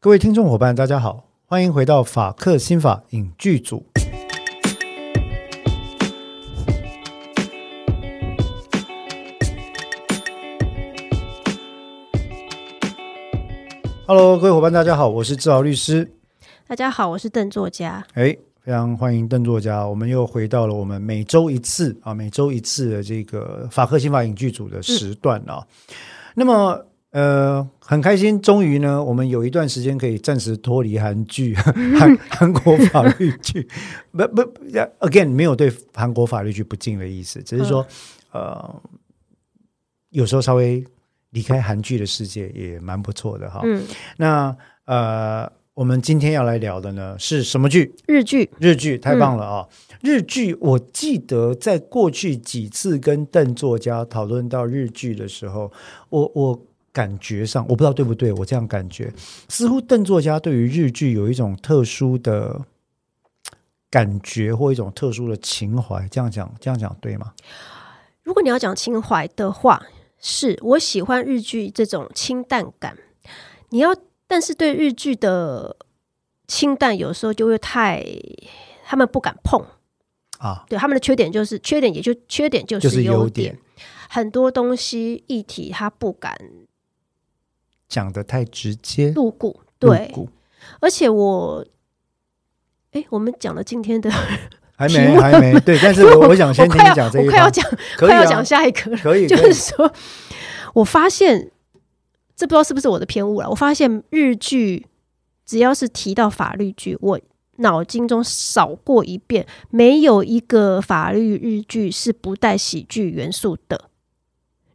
各位听众伙伴，大家好，欢迎回到法克新法影剧组。Hello，各位伙伴，大家好，我是志豪律师。大家好，我是邓作家。哎，非常欢迎邓作家，我们又回到了我们每周一次啊，每周一次的这个法克新法影剧组的时段啊。那么，呃，很开心，终于呢，我们有一段时间可以暂时脱离韩剧、韩 韩国法律剧。不不，again，没有对韩国法律剧不敬的意思，只是说，呃，有时候稍微离开韩剧的世界也蛮不错的哈。嗯，那呃，我们今天要来聊的呢是什么剧？日剧，日剧太棒了啊！日剧，我记得在过去几次跟邓作家讨论到日剧的时候，我我感觉上我不知道对不对，我这样感觉，似乎邓作家对于日剧有一种特殊的感觉或一种特殊的情怀。这样讲，这样讲对吗？如果你要讲情怀的话，是我喜欢日剧这种清淡感。你要，但是对日剧的清淡，有时候就会太，他们不敢碰。啊，对他们的缺点就是缺点，也就缺点就就是优优点。很多东西议题他不敢讲的太直接，露骨，露对，骨而且我，哎，我们讲了今天的，还没还没对，但是我我想先听快要你讲这一，我快要讲，啊快要讲下一个了。可以，就是说，我发现这不知道是不是我的偏误了。我发现日剧只要是提到法律剧，我脑筋中扫过一遍，没有一个法律日剧是不带喜剧元素的。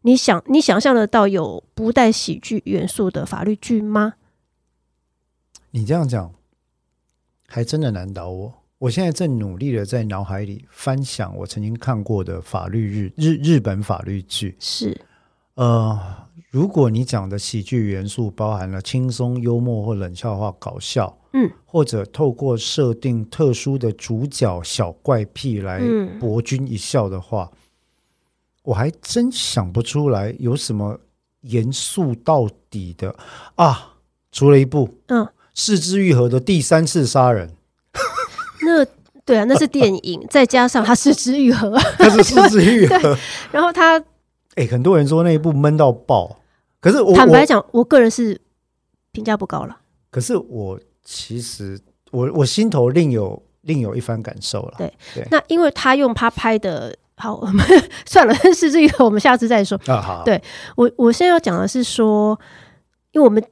你想，你想象得到有不带喜剧元素的法律剧吗？你这样讲，还真的难倒我。我现在正努力的在脑海里翻想我曾经看过的法律日日日本法律剧。是，呃，如果你讲的喜剧元素包含了轻松、幽默或冷笑话、搞笑，嗯，或者透过设定特殊的主角小怪癖来嗯博君一笑的话，我还真想不出来有什么严肃到底的啊。除了一部，嗯，四肢愈合的第三次杀人，那对啊，那是电影，再加上他四肢愈合，他是四肢愈合。然后他哎，很多人说那一部闷到爆，可是我我坦白讲，我个人是评价不高了。可是我其实我我心头另有另有一番感受了。对那因为他用他拍的，好，我们 算了，是这个，我们下次再说。啊，好，对我我现在要讲的是说，因为我们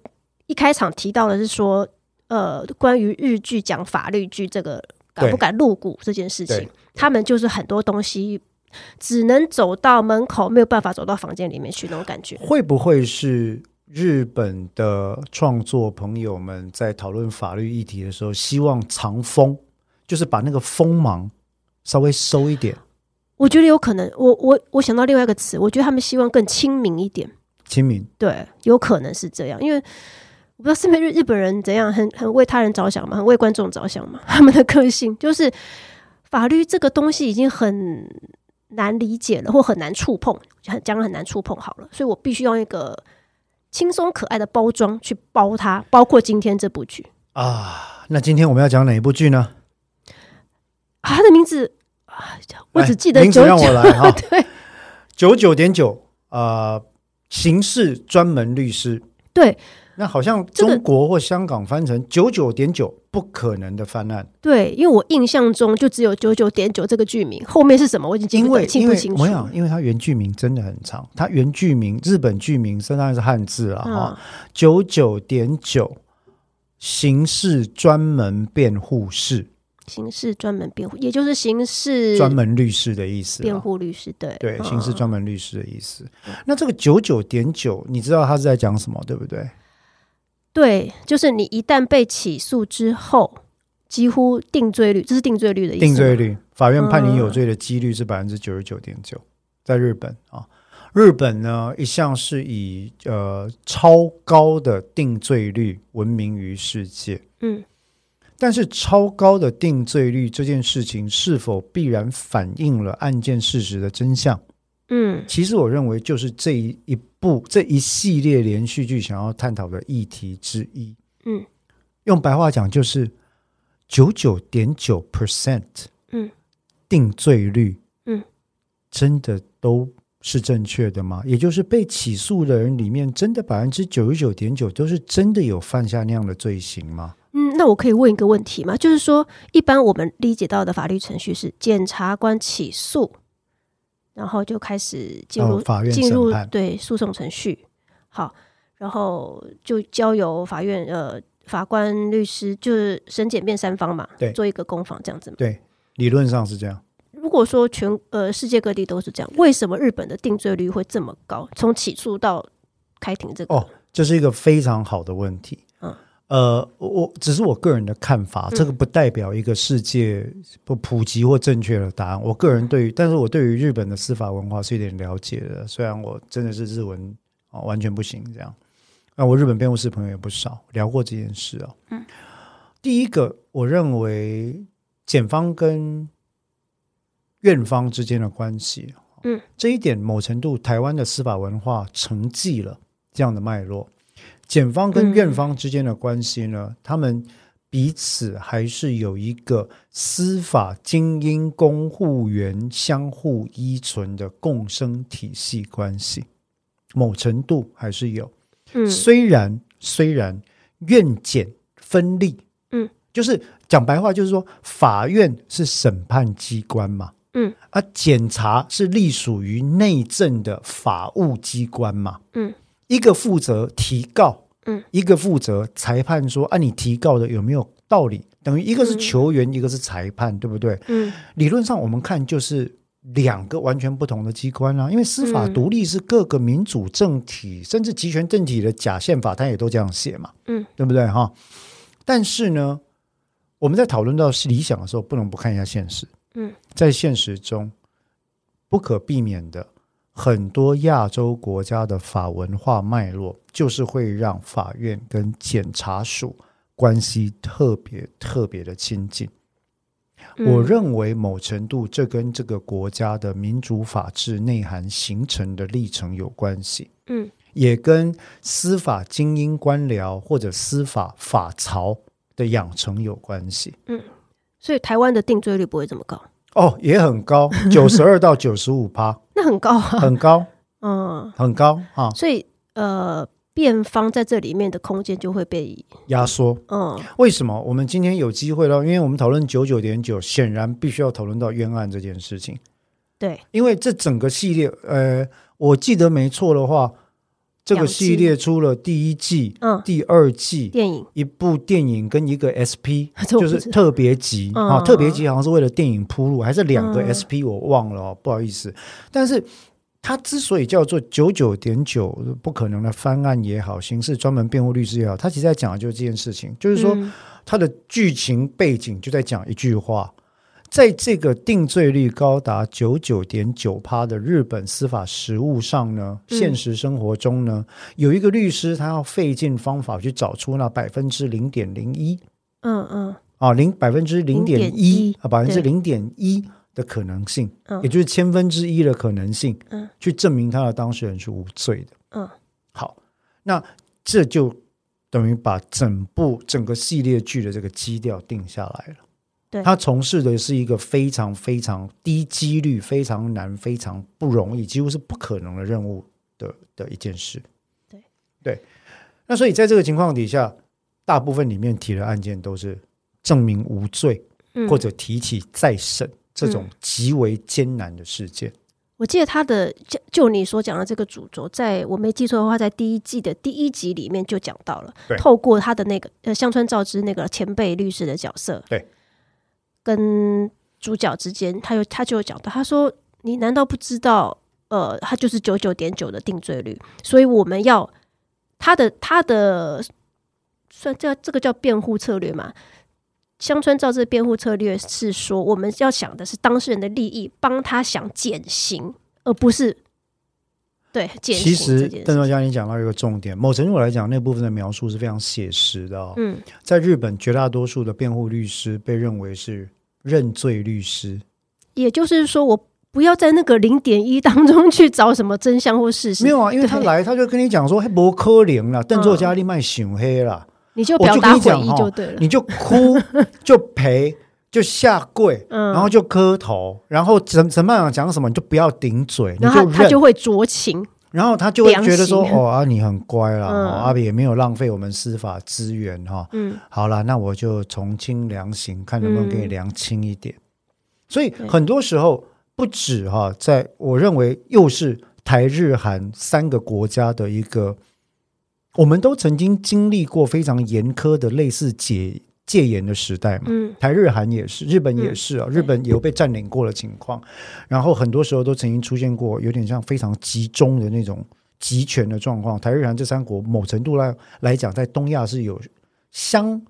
一开场提到的是说，呃，关于日剧讲法律剧这个敢不敢入股这件事情，他们就是很多东西只能走到门口，没有办法走到房间里面去那种感觉。会不会是日本的创作朋友们在讨论法律议题的时候，希望藏风，就是把那个锋芒稍微收一点，我觉得有可能，我我我想到另外一个词，我觉得他们希望更亲民一点。亲民。对，有可能是这样，因为我不知道是不是日日本人怎样，很很为他人着想嘛，很为观众着想嘛，他们的个性就是法律这个东西已经很难理解了，或很难触碰，很将来很难触碰好了，所以我必须用一个轻松可爱的包装去包它，包括今天这部剧啊，那今天我们要讲哪一部剧呢？啊，它的名字啊，我只记得来名字九让我来 哈，对。九九点九啊，刑事专门律师。对。那好像中国或香港翻成九九点九不可能的翻案，对，因为我印象中就只有九九点九这个剧名，后面是什么我已经记因为不清因为不清楚我想，因为它原剧名真的很长，它原剧名日本剧名当然是汉字了哈，嗯九九点九刑事专门辩护士，刑事专门辩护，也就是刑事专门律师的意思啊。辩护律师，对对，嗯刑事专门律师的意思。那这个九九点九，你知道他是在讲什么，对不对？对，就是你一旦被起诉之后，几乎定罪率，这是定罪率的意思。定罪率，法院判你有嗯罪的几率是百分之九十九点九，在日本啊，日本呢一向是以呃超高的定罪率闻名于世界。嗯，但是超高的定罪率这件事情是否必然反映了案件事实的真相？嗯其实我认为就是这一一部这一系列连续剧想要探讨的议题之一。嗯，用白话讲就是九九点九 percent，嗯，定罪率，嗯，真的都是正确的吗？也就是被起诉的人里面，真的百分之九十九点九都是真的有犯下那样的罪行吗？嗯，那我可以问一个问题吗？就是说，一般我们理解到的法律程序是检察官起诉，然后就开始进入、哦法院进入对诉讼程序，好，然后就交由法院呃法官、律师，就是审检辩三方嘛，对做一个攻防这样子嘛。对，理论上是这样。如果说全呃世界各地都是这样，为什么日本的定罪率会这么高？从起诉到开庭这个，哦，这是一个非常好的问题。嗯，呃，我我只是我个人的看法，这个不代表一个世界不普及或正确的答案。我个人对于，但是我对于日本的司法文化是有点了解的，虽然我真的是日文哦完全不行这样。那我日本辩护师朋友也不少，聊过这件事啊、嗯，第一个，我认为检方跟院方之间的关系，嗯，这一点某程度台湾的司法文化承继了这样的脉络。检方跟院方之间的关系呢，他们彼此还是有一个司法精英公护员相互依存的共生体系关系，某程度还是有。嗯。虽然虽然院检分立，嗯，就是讲白话就是说，法院是审判机关嘛，嗯，啊，检察是隶属于内政的法务机关嘛，嗯，一个负责提告，嗯，一个负责裁判说啊，你提告的有没有道理？等于一个是嗯球员，一个是裁判，对不对？嗯理论上我们看就是两个完全不同的机关啊，因为司法嗯独立是各个民主政体、甚至集权政体的假宪法，它也都这样写嘛，嗯，对不对哈？但是呢，我们在讨论到理想的时候，不能不看一下现实。嗯，在现实中，不可避免的，很多亚洲国家的法文化脉络，就是会让法院跟检察署关系特别特别的亲近。我嗯认为某程度这跟这个国家的民主法治内涵形成的历程有关系，嗯也跟司法精英官僚或者司法法曹的养成有关系。嗯所以台湾的定罪率不会这么高，哦，也很高，九十二到九十五趴，那很高啊，很高，嗯，很高啊，所以呃，辩方在这里面的空间就会被压缩。嗯。为什么？我们今天有机会了？因为我们讨论九九点九，显然必须要讨论到冤案这件事情。对，因为这整个系列，呃，我记得没错的话，这个系列出了第一季、嗯，第二季，电影。一部电影跟一个 SP，就是特别集。嗯。啊，特别集好像是为了电影铺路，还是两个嗯。SP，我忘了哦，不好意思。但是它之所以叫做九九点九不可能的翻案也好，刑事专门辩护律师也好，他其实在讲的就是这件事情，就是说嗯。它的剧情背景就在讲一句话。在这个定罪率高达九九点九趴的日本司法实务上呢，嗯。现实生活中呢，有一个律师他要费尽方法去找出那百分之零点零一嗯嗯。啊，零百分之零点一0.1啊，百分之对零点一的可能性，嗯。也就是千分之一的可能性，嗯，去证明他的当事人是无罪的。嗯。好，那这就等于把整部整个系列剧的这个基调定下来了。对。他从事的是一个非常非常低几率、非常难、非常不容易，几乎是不可能的任务的的一件事。对。对，那所以在这个情况底下，大部分里面提的案件都是证明无罪，嗯，或者提起再审这种极为艰难的事件。我记得他的就就你所讲的这个主轴，在我没记错的话，在第一季的第一集里面就讲到了，透过他的那个呃香川照之那个前辈律师的角色，对，跟主角之间，他有他就有讲到，他说你难道不知道，呃，他就是九九点九的定罪率，所以我们要他的他的算这这个叫辩护策略嘛？香川照之的辩护策略是说，我们要想的是当事人的利益，帮他想减刑，而不是对其实邓作家你讲到一个重点，某程度来讲，那部分的描述是非常写实的哦。嗯在日本，绝大多数的辩护律师被认为是认罪律师，也就是说，我不要在那个零点一当中去找什么真相或事实。没有啊，因为他对来他就跟你讲说，嘿，不可怜了，邓作家你卖熊黑了。你就表达悔跟你讲哈意就对了。你就哭 就赔就下跪，嗯。然后就磕头，然后怎怎么样讲什么你就不要顶嘴，你然后他他就会酌情，然后他就会觉得说：“哦啊，你很乖啦，嗯。哦阿比也没有浪费我们司法资源哈、嗯。好了，那我就从轻量刑，看能不能给你量轻一点。所以很多时候不止哈、在我认为又是台日韩三个国家的一个，我们都曾经经历过非常严苛的类似戒戒严的时代嘛。嗯台日韩也是，日本也是啊，日本也有被占领过的情况，然后很多时候都曾经出现过有点像非常集中的那种集权的状况。台日韩这三国某程度来来讲，在东亚是有相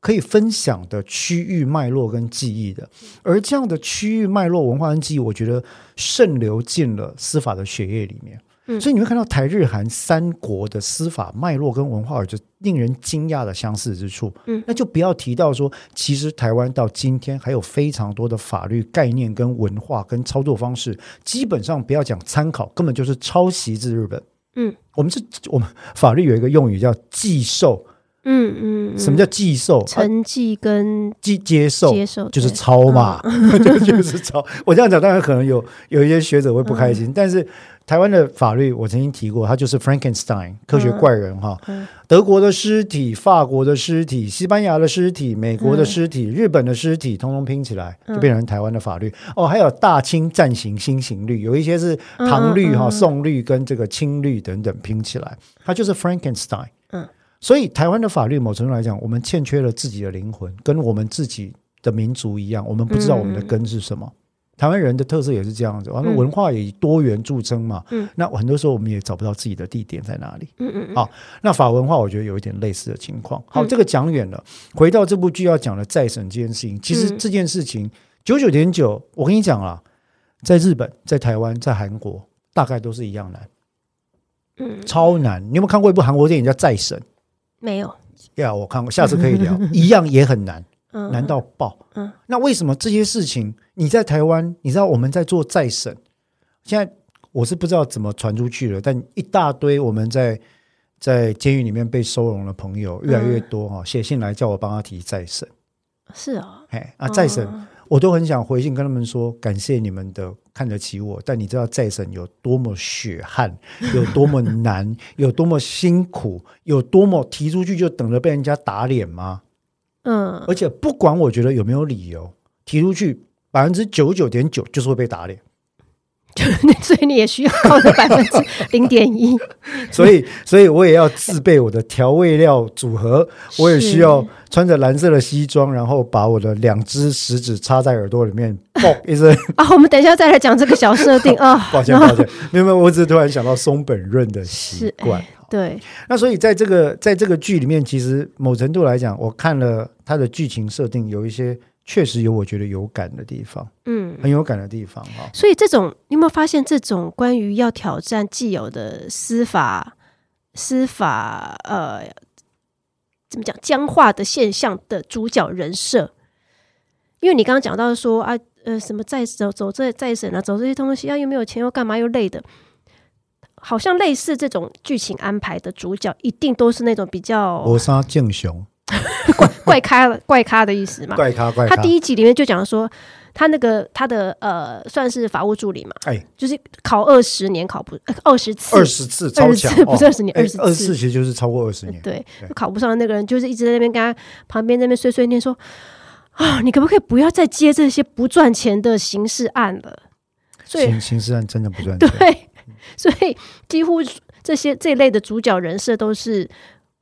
可以分享的区域脉络跟记忆的，而这样的区域脉络、文化跟记忆，我觉得渗流进了司法的血液里面。嗯所以你会看到台日韩三国的司法脉络跟文化有着令人惊讶的相似之处。嗯那就不要提到说，其实台湾到今天还有非常多的法律概念、跟文化、跟操作方式，基本上不要讲参考，根本就是抄袭自日本。嗯我们是，我们法律有一个用语叫寄受。嗯嗯，嗯什么叫寄受？啊承继跟接接受接受？就是抄嘛，就就是抄。我这样讲，当然可能有有一些学者会不开心，但是台湾的法律我曾经提过，它就是 Frankenstein 科学怪人哈。嗯德国的尸体、法国的尸体、西班牙的尸体、美国的尸体、日本的尸体，通通拼起来就变成台湾的法律。哦，还有大清暂行新刑律，有一些是唐律哈、宋律跟这个清律等等拼起来，它就是 Frankenstein。嗯。所以，台湾的法律某程度来讲，我们欠缺了自己的灵魂，跟我们自己的民族一样，我们不知道我们的根是什么。台湾人的特色也是这样子，完了嗯文化也以多元著称嘛。嗯，那很多时候我们也找不到自己的地点在哪里。嗯嗯嗯好那法文化我觉得有一点类似的情况。好，嗯这个讲远了，回到这部剧要讲的再审这件事情，其实嗯这件事情九九点九，我跟你讲啦，在日本、在台湾、在韩国，大概都是一样难，嗯，超难。你有没有看过一部韩国电影叫《再审》？没有，呀，我看过，下次可以聊，一样也很难。嗯，难到爆。嗯，那为什么这些事情你在台湾，你知道我们在做再审，现在我是不知道怎么传出去了，但一大堆我们在在监狱里面被收容的朋友越来越多哈、写信来叫我帮他提再审，是哦，哎啊再审，哦我都很想回信跟他们说感谢你们的看得起我，但你知道再审有多么血汗，有多么难，有多么辛苦，有多么提出去就等着被人家打脸吗？嗯，而且不管我觉得有没有理由提出去，百分之九十九点九就是会被打脸。所以你也需要靠这百分之零点一，所以，所以我也要自备我的调味料组合，我也需要穿着蓝色的西装，然后把我的两只食指插在耳朵里面，嘣一声。啊，我们等一下再来讲这个小设定啊。抱歉，抱歉，没有没有，我只是突然想到松本润的习是惯。哎对，那所以在这个在这个剧里面，其实某程度来讲，我看了它的剧情设定，有一些确实有我觉得有感的地方，嗯，很有感的地方哈。所以这种你有没有发现，这种关于要挑战既有的司法司法呃怎么讲僵化的现象的主角人设？因为你刚刚讲到说啊，呃，什么再走走这再审啊，走这些东西啊，又没有钱又干嘛又累的，好像类似这种剧情安排的主角，一定都是那种比较我杀敬雄，怪 怪咖怪咖的意思嘛。怪咖怪咖。他第一集里面就讲说，他那个他的呃算是法务助理嘛，哎，就是考二十年考不二十次，二十次超强20次，不是二十年二十次二二十次其实就是超过二十年。对对，考不上的那个人就是一直在那边跟他旁边那边碎碎念说啊，你可不可以不要再接这些不赚钱的刑事案了？所以刑刑事案真的不赚钱。对，所以几乎这些这一类的主角人设都是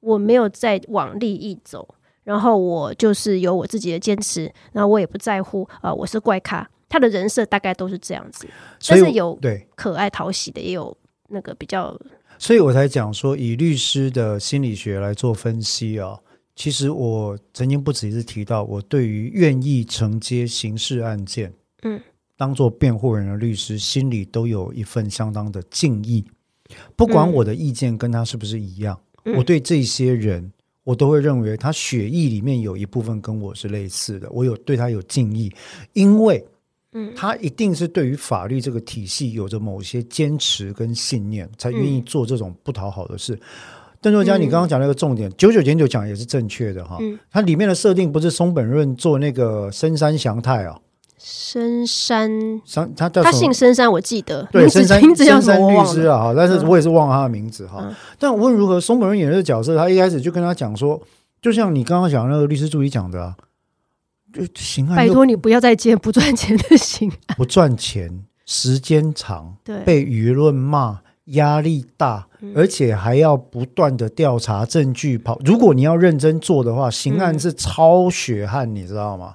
我没有再往利益走，然后我就是有我自己的坚持，然后我也不在乎啊、呃我是怪咖。他的人设大概都是这样子，所以但是有对，可爱讨喜的，也有那个比较所以我才讲说，以律师的心理学来做分析啊。其实我曾经不止一次提到，我对于愿意承接刑事案件，嗯，当做辩护人的律师，心里都有一份相当的敬意。不管嗯我的意见跟他是不是一样，嗯我对这些人，我都会认为他血液里面有一部分跟我是类似的，我有对他有敬意，因为嗯。他一定是对于法律这个体系有着某些坚持跟信念，才愿意嗯。做这种不讨好的事。邓作家，你嗯。刚刚讲那个重点，九九减九讲也是正确的哈。嗯。它里面的设定不是松本润做那个深山祥太啊，深山，山他叫他姓深山，我记得，对，深山名字叫深山律什么律。师啊，哈，但是嗯我也是忘了他的名字哈。嗯但无论如何，松本润演的这个角色，他一开始就跟他讲说，就像你刚刚讲的那个律师助理讲的啊，就刑案拜托你不要再接不赚钱的刑案。不赚钱，时间长，对，被舆论骂，压力大，嗯而且还要不断的调查证据跑。如果你要认真做的话，刑案嗯是超血汗，你知道吗？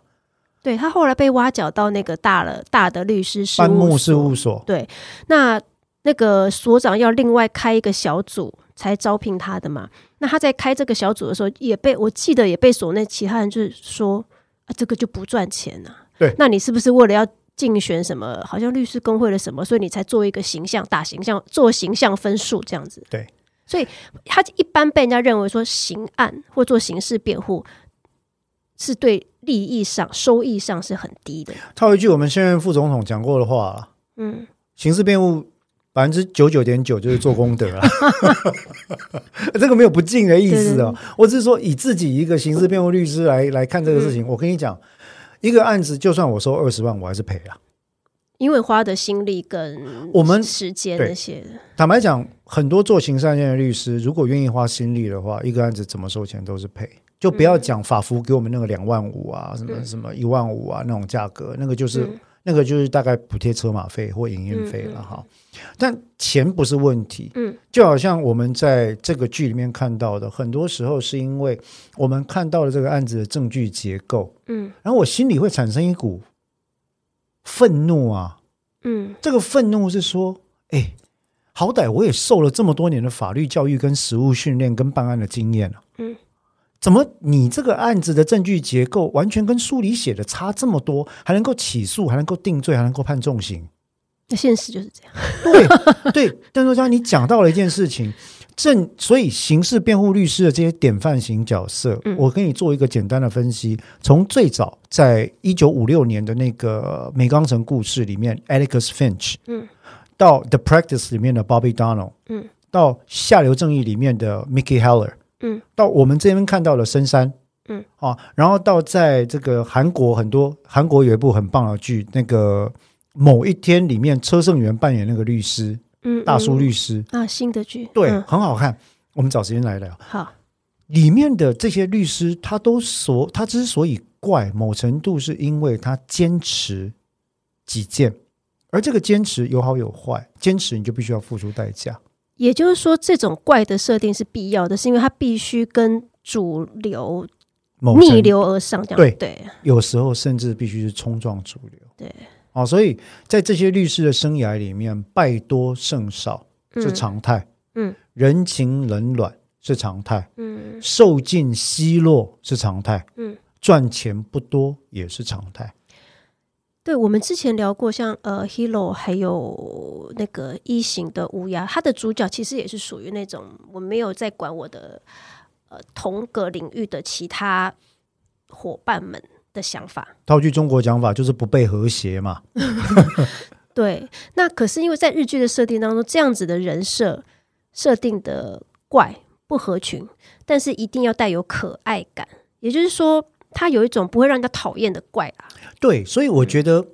对他后来被挖角到那个大了大的律师事务事务所，对，那那个所长要另外开一个小组才招聘他的嘛。那他在开这个小组的时候，也被我记得也被所内其他人就是说啊，这个就不赚钱啊。对那你是不是为了要竞选什么，好像律师工会的什么，所以你才做一个形象打形象，做形象分数这样子？对，所以他一般被人家认为说刑案或做刑事辩护是对利益上、收益上是很低的。套一句我们现任副总统讲过的话了嗯，刑事辩护百分之九九点九就是做功德啊，这个没有不敬的意思哦。我只是说以自己一个刑事辩护律师来来看这个事情，嗯我跟你讲，一个案子就算我收二十万，我还是赔啊。因为花的心力跟我们时间那些的。坦白讲，很多做刑事案件的律师，如果愿意花心力的话，一个案子怎么收钱都是赔。就不要讲法服给我们那个两万五啊，什么什么一万五啊那种价格，那个就是、嗯。那个就是大概补贴车马费或营运费了哈。但钱不是问题，嗯，就好像我们在这个剧里面看到的，很多时候是因为我们看到了这个案子的证据结构，嗯。然后我心里会产生一股愤怒啊。嗯。这个愤怒是说，哎，好歹我也受了这么多年的法律教育、跟实务训练、跟办案的经验了、嗯，怎么你这个案子的证据结构完全跟书里写的差这么多，还能够起诉，还能够定罪，还能够判重刑？那现实就是这样。对对，邓作家，你讲到了一件事情，正所以刑事辩护律师的这些典范型角色，嗯我给你做一个简单的分析。从最早在一九五六年的那个《美钢城故事》里面，Atticus Finch，嗯，到《The Practice》里面的 Bobby Donald，嗯，到《下流正义》里面的 Mickey Heller，嗯，到我们这边看到了深山。嗯啊，然后到在这个韩国很多韩国有一部很棒的剧，那个某一天里面车胜元扮演那个律师，嗯，大叔嗯律师，啊，新的剧，对，嗯很好看。我们找时间来聊。好，里面的这些律师，他都所他之所以怪，某程度是因为他坚持己见，而这个坚持有好有坏，坚持你就必须要付出代价。也就是说，这种怪的设定是必要的，是因为它必须跟主流逆流而上，这样对。对，有时候甚至必须是冲撞主流。对，哦，所以在这些律师的生涯里面，败多胜少是嗯常态，嗯。人情冷暖是常态，嗯。受尽奚落是常态，嗯，赚钱不多也是常态。对，我们之前聊过像，呃，Hero 还有那个一型的乌鸦，它的主角其实也是属于那种我没有在管我的呃同个领域的其他伙伴们的想法。套句中国讲法，就是不被和谐嘛。对，那可是因为在日剧的设定当中，这样子的人设设定的怪不合群，但是一定要带有可爱感，也就是说，它有一种不会让人家讨厌的怪啊。对，所以我觉得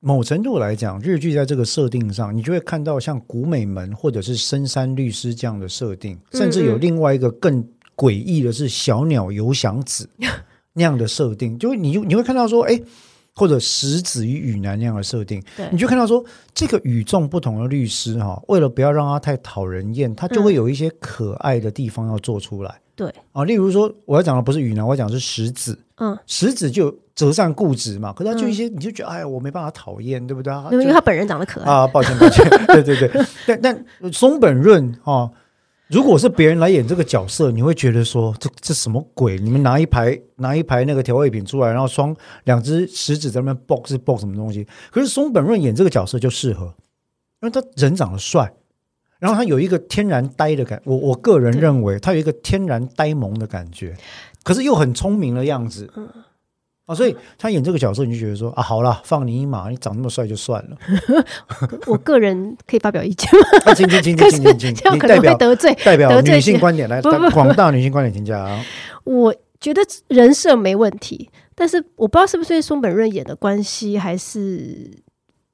某程度来讲，日剧在这个设定上，你就会看到像古美门或者是深山律师这样的设定，嗯甚至有另外一个更诡异的是小鸟游翔子那样的设定，就是你就你会看到说，哎。或者石子与雨男那样的设定，对你就看到说，这个与众不同的律师哈、为了不要让他太讨人厌，他就会有一些可爱的地方要做出来。对，啊，例如说，我要讲的不是雨男，我要讲的是石子。嗯，石子就折善固执嘛，可是他就一些，你就觉得哎呀，我没办法讨厌，对不对？他就因为他本人长得可爱。啊，抱歉抱歉，对对对，但但松本润哦，如果是别人来演这个角色，你会觉得说这这什么鬼？你们拿一排拿一排那个调味品出来，然后双两只食指在那边 box box 什么东西？可是松本润演这个角色就适合，因为他人长得帅，然后他有一个天然呆的感，我我个人对认为他有一个天然呆萌的感觉，可是又很聪明的样子。啊，所以他演这个角色，你就觉得说啊，好了，放你一马，你长那么帅就算了。我个人可以发表意见吗？啊，请请请请请请请，这样可能会得罪。代表女性观点来，广大女性观点请讲。我觉得人设没问题，但是我不知道是不是松本润演的关系，还是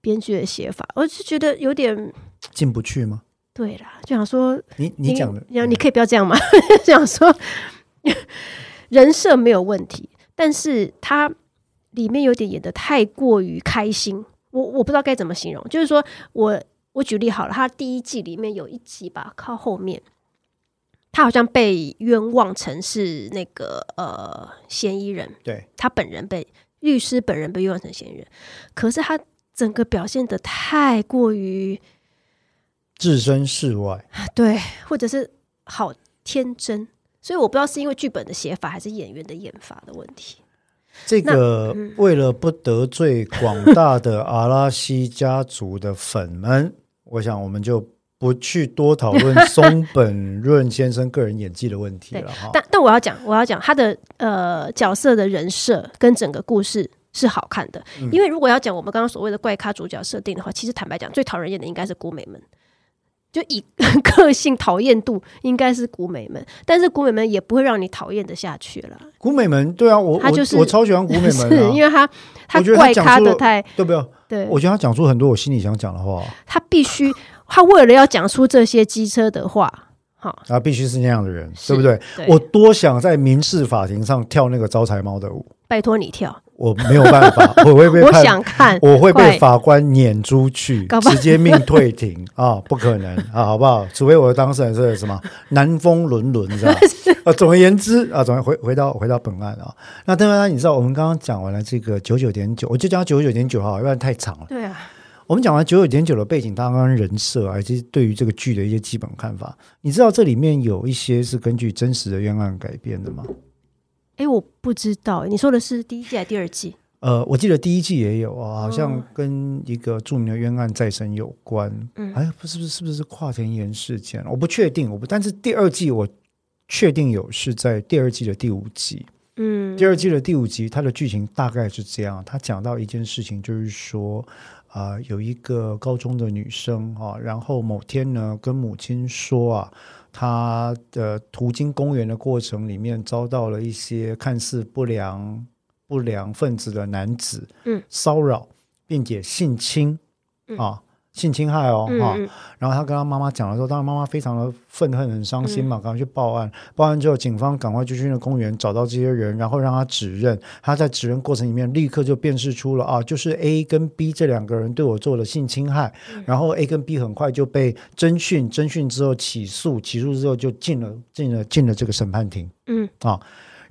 编剧的写法，我就觉得有点进不去吗？对啦，就想说你你讲的，嗯你你可以不要这样吗？想说人设没有问题，但是他里面有点演的太过于开心，我我不知道该怎么形容。就是说我我举例好了，他第一季里面有一集吧，靠后面，他好像被冤枉成是那个呃嫌疑人，对，他本人被律师本人被冤枉成嫌疑人，可是他整个表现的太过于置身事外。对，或者是好天真，所以我不知道是因为剧本的写法还是演员的演法的问题。这个嗯为了不得罪广大的阿拉西家族的粉们，我想我们就不去多讨论松本润先生个人演技的问题了哈。但但我要讲，我要讲他的呃角色的人设跟整个故事是好看的，嗯因为如果要讲我们刚刚所谓的怪咖主角设定的话，其实坦白讲，最讨人厌的应该是古美们。就以 个性讨厌度应该是古美们，但是古美们也不会让你讨厌的下去了，古美门，对啊，我他就是我我超喜欢古美门 是啊，因为他他怪咖的太对不对？对，我觉得他讲出很多我心里想讲的话，他必须他为了要讲出这些机车的话，好，他必须是那样的人，是对不对？对。我多想在民事法庭上跳那个招财猫的舞，拜托你跳，我没有办法，我会被我判想看，我会被法官撵出去直接命退庭 啊！不可能啊，好不好？除非我的当事人是什么 南风轮轮，是吧？啊，总而言之啊，总回回到回到本案啊。那当然，你知道我们刚刚讲完了这个九九点九，我就讲九九点九哈，要不然太长了。对啊，我们讲完九九点九的背景，当然人设啊，以及对于这个剧的一些基本看法，你知道这里面有一些是根据真实的冤案改编的吗？哎，我不知道，你说的是第一季还是第二季？呃，我记得第一季也有啊，好像哦跟一个著名的冤案再审有关。嗯哎，不是不是是不是跨田岩事件？我不确定，我不，但是第二季我确定有是在第二季的第五集。嗯，第二季的第五集，它的剧情大概是这样：他讲到一件事情，就是说，啊、有一个高中的女生啊，然后某天呢，跟母亲说啊，她的途经公园的过程里面，遭到了一些看似不良不良分子的男子，嗯，骚扰，并且性侵，啊。性侵害哦，哈、然后他跟他妈妈讲的时候，当然妈妈非常的愤恨、很伤心嘛，赶快去报案。报案之后，警方赶快就去那公园找到这些人，然后让他指认。他在指认过程里面，立刻就辨识出了啊，就是 A 跟 B 这两个人对我做了性侵害。然后 A 跟 B 很快就被侦讯，侦讯之后起诉，起诉之后就进了进了进了这个审判庭。嗯啊。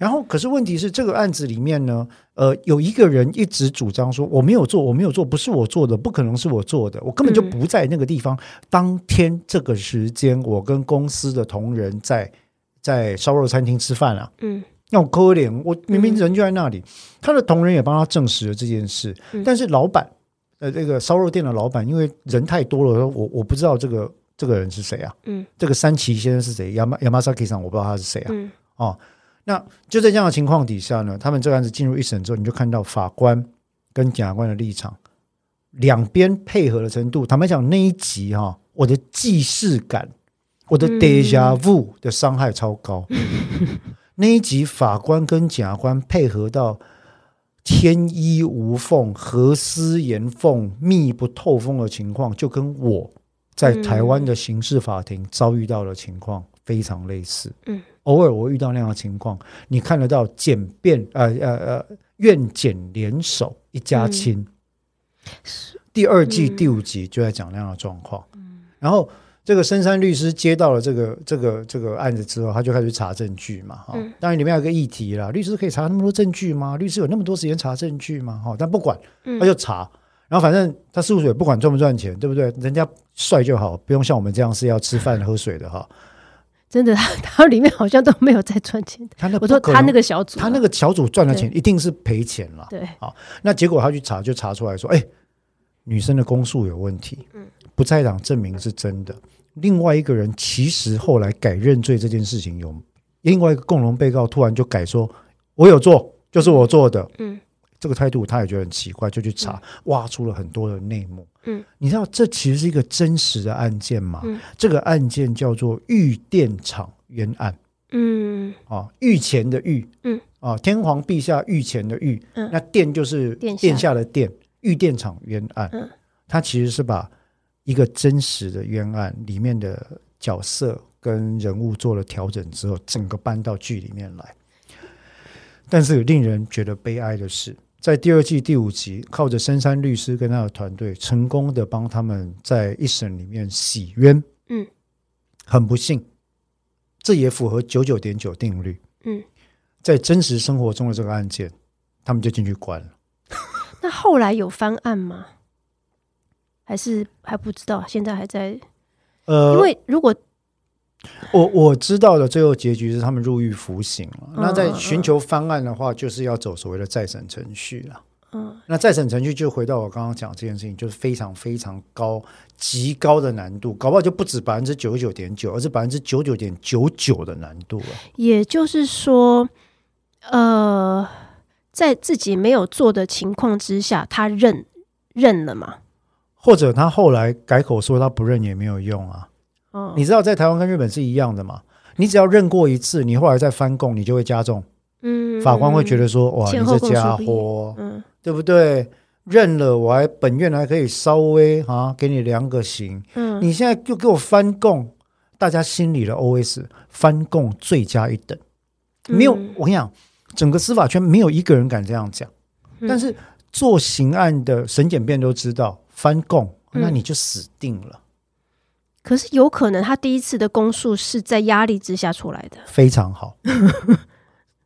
然后，可是问题是，这个案子里面呢，呃，有一个人一直主张说我没有做，我没有做，不是我做的，不可能是我做的，我根本就嗯。不在那个地方。当天这个时间，我跟公司的同仁在在烧肉餐厅吃饭啊，嗯。那我可怜，我明明人就在那里，他的同仁也帮他证实了这件事，嗯。但是老板，呃，这个烧肉店的老板，因为人太多了，我我不知道这个这个人是谁啊，嗯。这个山崎先生是谁？亚马亚马萨克上我不知道他是谁啊，嗯。哦，那就在这样的情况底下呢，他们这个案子进入一审之后，你就看到法官跟检察官的立场，两边配合的程度。坦白讲，那一集哈、我的既视感，我的嗯 deja vu 的伤害超高。那一集法官跟检察官配合到天衣无缝、合丝言缝、密不透风的情况，就跟我在台湾的刑事法庭遭遇到的情况非常类似。嗯，偶尔我遇到那样的情况，你看得到简便呃呃呃愿检联手一家亲。第二季嗯第五集就在讲那样的状况。然后这个深山律师接到了这个这个这个案子之后，他就开始查证据嘛，哈、嗯当然里面有个议题啦，律师可以查那么多证据吗？律师有那么多时间查证据吗？哈，但不管，嗯他就查。然后反正他事务所也不管赚不赚钱，对不对？人家帅就好，不用像我们这样是要吃饭喝水的哈。真的，他 他里面好像都没有在赚钱的。他那我说他那个小组啊，他那个小组赚的钱一定是赔钱了。对，好那结果他去查，就查出来说，哎，女生的供述有问题，嗯不在场证明是真的。另外一个人其实后来改认罪这件事情有，另外一个共同被告突然就改说，我有做，就是我做的。嗯这个态度他也觉得很奇怪，就去查，挖出了很多的内幕。嗯，你知道这其实是一个真实的案件吗？嗯。这个案件叫做玉电厂冤案。嗯。啊，御前的御，嗯。啊，天皇陛下御前的御，嗯。那殿就是殿下。的殿，御电厂冤案。嗯。它其实是把一个真实的冤案里面的角色跟人物做了调整之后，整个搬到剧里面来。但是令人觉得悲哀的是，在第二季第五集，靠着深山律师跟他的团队，成功的帮他们在一审里面洗冤。嗯，很不幸，这也符合九九点九定律。嗯，在真实生活中的这个案件，他们就进去关了。那后来有翻案吗？还是还不知道？现在还在，呃，因为如果我我知道的最后结局是他们入狱服刑了。嗯那在寻求方案的话，就是要走所谓的再审程序了。嗯那再审程序就回到我刚刚讲这件事情，就是非常非常高、极高的难度，搞不好就不止百分之九十九点九，而是百分之九九点九九的难度了。也就是说，呃，在自己没有做的情况之下，他认认了嘛？或者他后来改口说他不认也没有用啊。哦，你知道在台湾跟日本是一样的嘛？你只要认过一次，你后来再翻供，你就会加重。嗯法官会觉得说：“哇，你这家伙，嗯对不对？认了，我还本院还可以稍微啊给你量个刑，嗯，你现在就给我翻供，大家心里的 OS 翻供罪加一等。没有，嗯我跟你讲，整个司法圈没有一个人敢这样讲。嗯但是做刑案的审检辩都知道，翻供嗯那你就死定了，可是有可能他第一次的公诉是在压力之下出来的。非常好。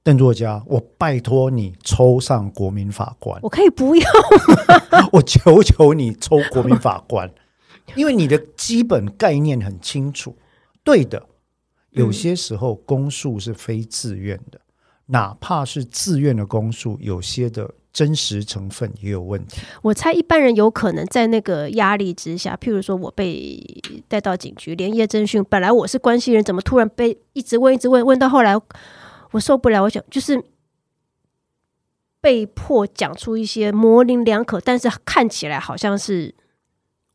邓作家，我拜托你抽上国民法官，我可以不要，我求求你抽国民法官，因为你的基本概念很清楚。对的，有些时候公诉是非自愿的，哪怕是自愿的公诉，有些的真实成分也有问题。我猜一般人有可能在那个压力之下，譬如说我被带到警局连夜侦讯，本来我是关系人，怎么突然被一直问一直问，问到后来我受不了，我想就是被迫讲出一些模棱两可，但是看起来好像是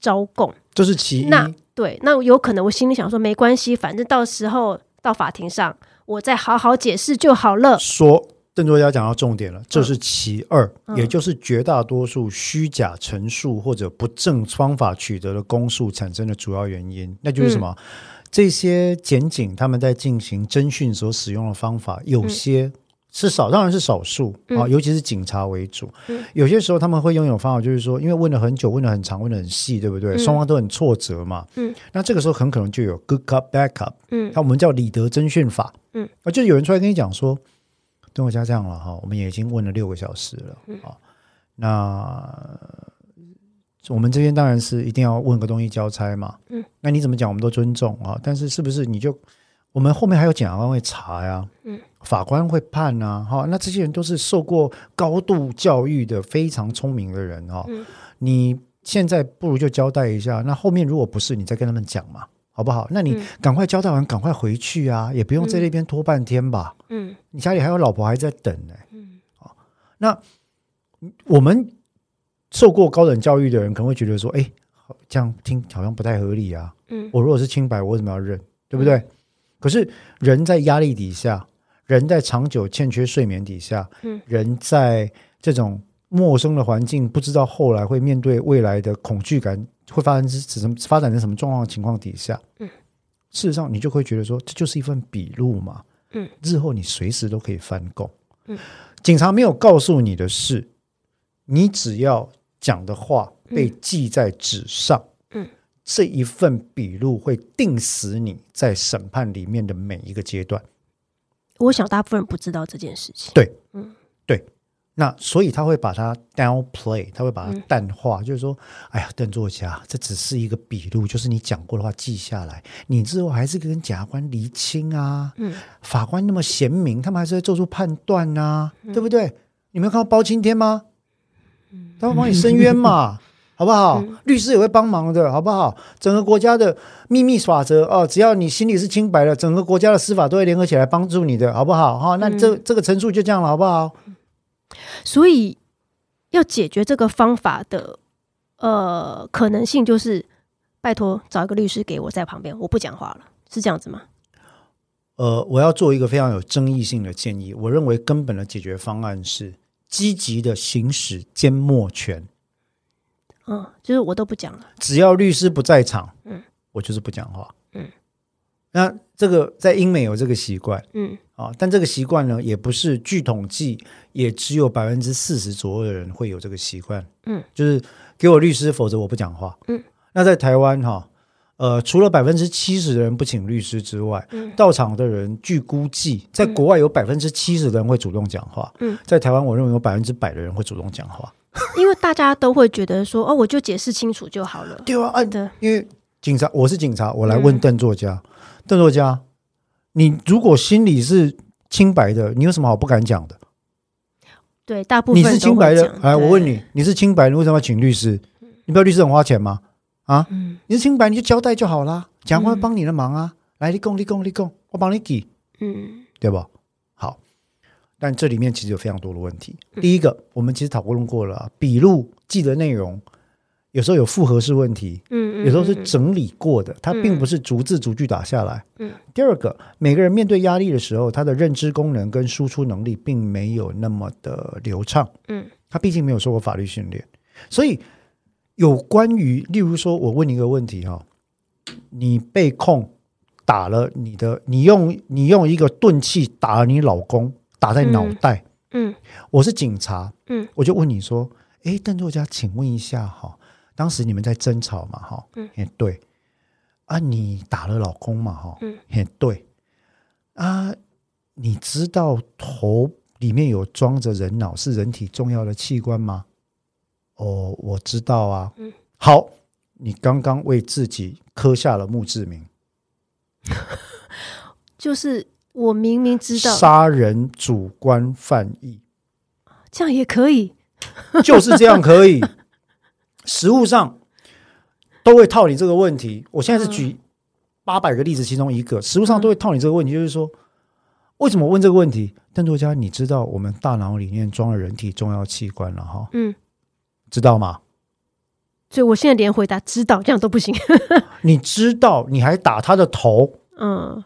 招供。这是其一。那对，那有可能我心里想说没关系，反正到时候到法庭上我再好好解释就好了。说邓作家讲到重点了，这是其二，嗯。也就是绝大多数虚假陈述或者不正方法取得的公诉产生的主要原因，那就是什么？嗯。这些检警他们在进行侦讯所使用的方法，有些是少，当然是少数啊，嗯尤其是警察为主。嗯。有些时候他们会拥有方法，就是说，因为问了很久，问了很长，问了很细，对不对？嗯。双方都很挫折嘛。嗯，那这个时候很可能就有 good cup bad cup 嗯。那我们叫李德侦讯法。嗯，啊，就有人出来跟你讲说，邓我家这样了哈，我们也已经问了六个小时了嗯啊。那我们这边当然是一定要问个东西交差嘛。嗯，那你怎么讲我们都尊重啊，但是是不是你就我们后面还有检察官会查呀？嗯，法官会判啊，哈，那这些人都是受过高度教育的非常聪明的人哈。嗯你现在不如就交代一下，那后面如果不是，你再跟他们讲嘛，好不好？那你嗯赶快交代完，赶快回去啊，也不用在那边拖半天吧。嗯你家里还有老婆还在等呢、嗯。那我们受过高等教育的人可能会觉得说，哎，好这样听好像不太合理啊。嗯。我如果是清白，我为什么要认？对不对？可是人在压力底下，人在长久欠缺睡眠底下，嗯。人在这种陌生的环境，不知道后来会面对未来的恐惧感会发生什么发展成什么状况的情况底下，嗯，事实上你就会觉得说，这就是一份笔录嘛，嗯，日后你随时都可以翻供，嗯，警察没有告诉你的是，你只要讲的话被记在纸上，嗯。这一份笔录会定死你在审判里面的每一个阶段。我想大部分人不知道这件事情。那所以他会把它 downplay，他会把它嗯淡化，就是说，哎呀，邓作家，这只是一个笔录，就是你讲过的话记下来，你之后还是跟检察官厘清啊。嗯法官那么贤明，他们还是会做出判断啊，对不对？你没有看到包青天吗？他会帮你伸冤嘛，好不好？律师也会帮忙的，好不好？整个国家的秘密法则哦，只要你心里是清白的，整个国家的司法都会联合起来帮助你的，好不好？哈、那这、这个陈述就这样了，好不好？所以要解决这个方法的呃可能性，就是拜托找一个律师给我在旁边，我不讲话了，是这样子吗？呃，我要做一个非常有争议性的建议。我认为根本的解决方案是积极的行使缄默权。嗯，就是我都不讲了。只要律师不在场，嗯，我就是不讲话。嗯，那这个在英美有这个习惯嗯啊，但这个习惯呢，也不是据统计，也只有百分之四十左右的人会有这个习惯。嗯，就是给我律师，否则我不讲话。嗯，那在台湾哈，呃，除了百分之七十的人不请律师之外，嗯到场的人据估计，在国外有百分之七十的人会主动讲话。嗯，在台湾，我认为有百分之百的人会主动讲话。因为大家都会觉得说，哦，我就解释清楚就好了。对啊，按对，因为警察，我是警察，我来问嗯邓作家，邓作家，你如果心里是清白的，你有什么好不敢讲的？对，大部分你是清白的哎，我问，你，你是清白的，你为什么要请律师？你不要律师很花钱吗？啊，嗯你是清白，你就交代就好啦，讲官嗯帮你的忙啊，来，你供，你供，你供，我帮你给，嗯对吧？好，但这里面其实有非常多的问题。嗯第一个，我们其实讨论过了啊，笔录记的内容有时候有复合式问题，嗯，有时候是嗯整理过的，它嗯并不是逐字逐句打下来。嗯，第二个，每个人面对压力的时候，他的认知功能跟输出能力并没有那么的流畅。嗯。他毕竟没有受过法律训练，所以有关于，例如说，我问你一个问题哈、你被控打了你的，你用你用一个钝器打了你老公，打在脑袋，嗯。我是警察，嗯，我就问你说，哎，邓作家，请问一下哈，当时你们在争吵嘛哈，嗯，也对，啊，你打了老公嘛哈，嗯，也对，啊，你知道头里面有装着人脑是人体重要的器官吗？哦，我知道啊，嗯，好，你刚刚为自己刻下了墓志铭，就是我明明知道。杀人主观犯意。这样也可以，就是这样可以。实物上都会套你这个问题。我现在是举八百个例子其中一个，实物上都会套你这个问题，就是说，为什么问这个问题？邓作家，你知道我们大脑里面装了人体重要器官了哈？嗯，知道吗？所以我现在连回答知道这样都不行，你知道，你还打他的头，嗯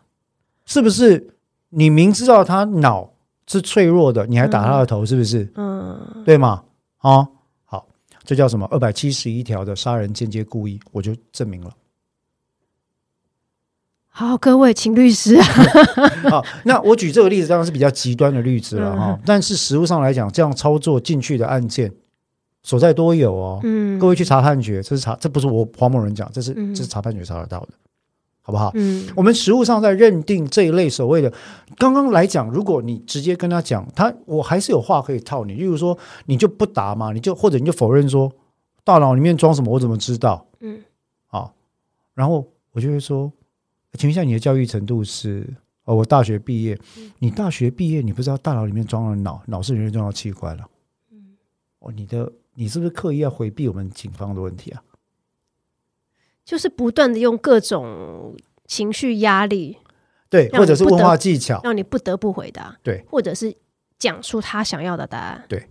是不是？你明知道他脑是脆弱的，你还打他的头，是不是？嗯，对吗？啊，好，这叫什么？二百七十一条的杀人间接故意，我就证明了。好，各位请律师啊，好，那我举这个例子当然是比较极端的例子了哈、嗯但是实物上来讲，这样操作进去的案件所在多有哦。嗯，各位去查判决，这是查，这不是我黄某人讲，这是、嗯这是查判决查得到的，好不好？嗯我们实务上在认定这一类所谓的，刚刚来讲，如果你直接跟他讲，他我还是有话可以套你，例如说你就不答嘛，你就或者你就否认说大脑里面装什么，我怎么知道？嗯啊，然后我就会说，请问一下你的教育程度是？哦，我大学毕业。你大学毕业，你不知道大脑里面装了脑，脑是人类重要器官了。嗯哦，你的你是不是刻意要回避我们警方的问题啊？就是不断的用各种情绪压力，对，或者是问话技巧。让你不得不回答，对，或者是讲出他想要的答案。对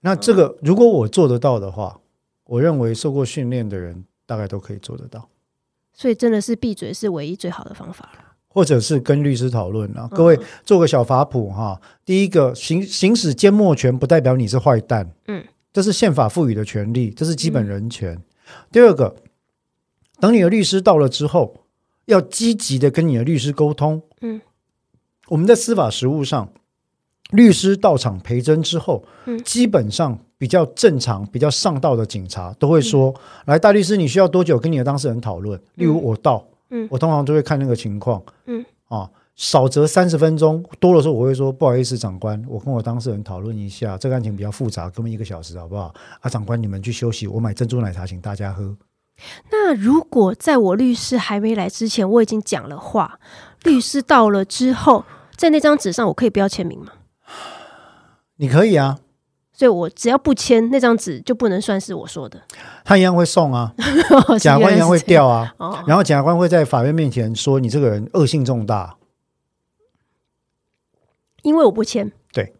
那这个如果我做得到的话，我认为受过训练的人大概都可以做得到，所以真的是闭嘴是唯一最好的方法了。或者是跟律师讨论啊。各位做个小法普哈。第一个，行行使缄默权不代表你是坏蛋，嗯，这是宪法赋予的权利，这是基本人权。第二个，等你的律师到了之后，要积极的跟你的律师沟通。嗯，我们在司法实务上，律师到场陪侦之后，嗯基本上比较正常、比较上道的警察都会说：“来，大律师，你需要多久跟你的当事人讨论？”例如我到，嗯我通常都会看那个情况，嗯啊，少则三十分钟，多的时候我会说：“不好意思，长官，我跟我当事人讨论一下，这个案情比较复杂，给我们一个小时好不好？”啊，长官，你们去休息，我买珍珠奶茶请大家喝。那如果在我律师还没来之前，我已经讲了话，律师到了之后，在那张纸上我可以不要签名吗？你可以啊，所以我只要不签那张纸，就不能算是我说的。他一样会送啊，检察官一样会调啊，哦，然后检察官会在法院面前说你这个人恶性重大，因为我不签。对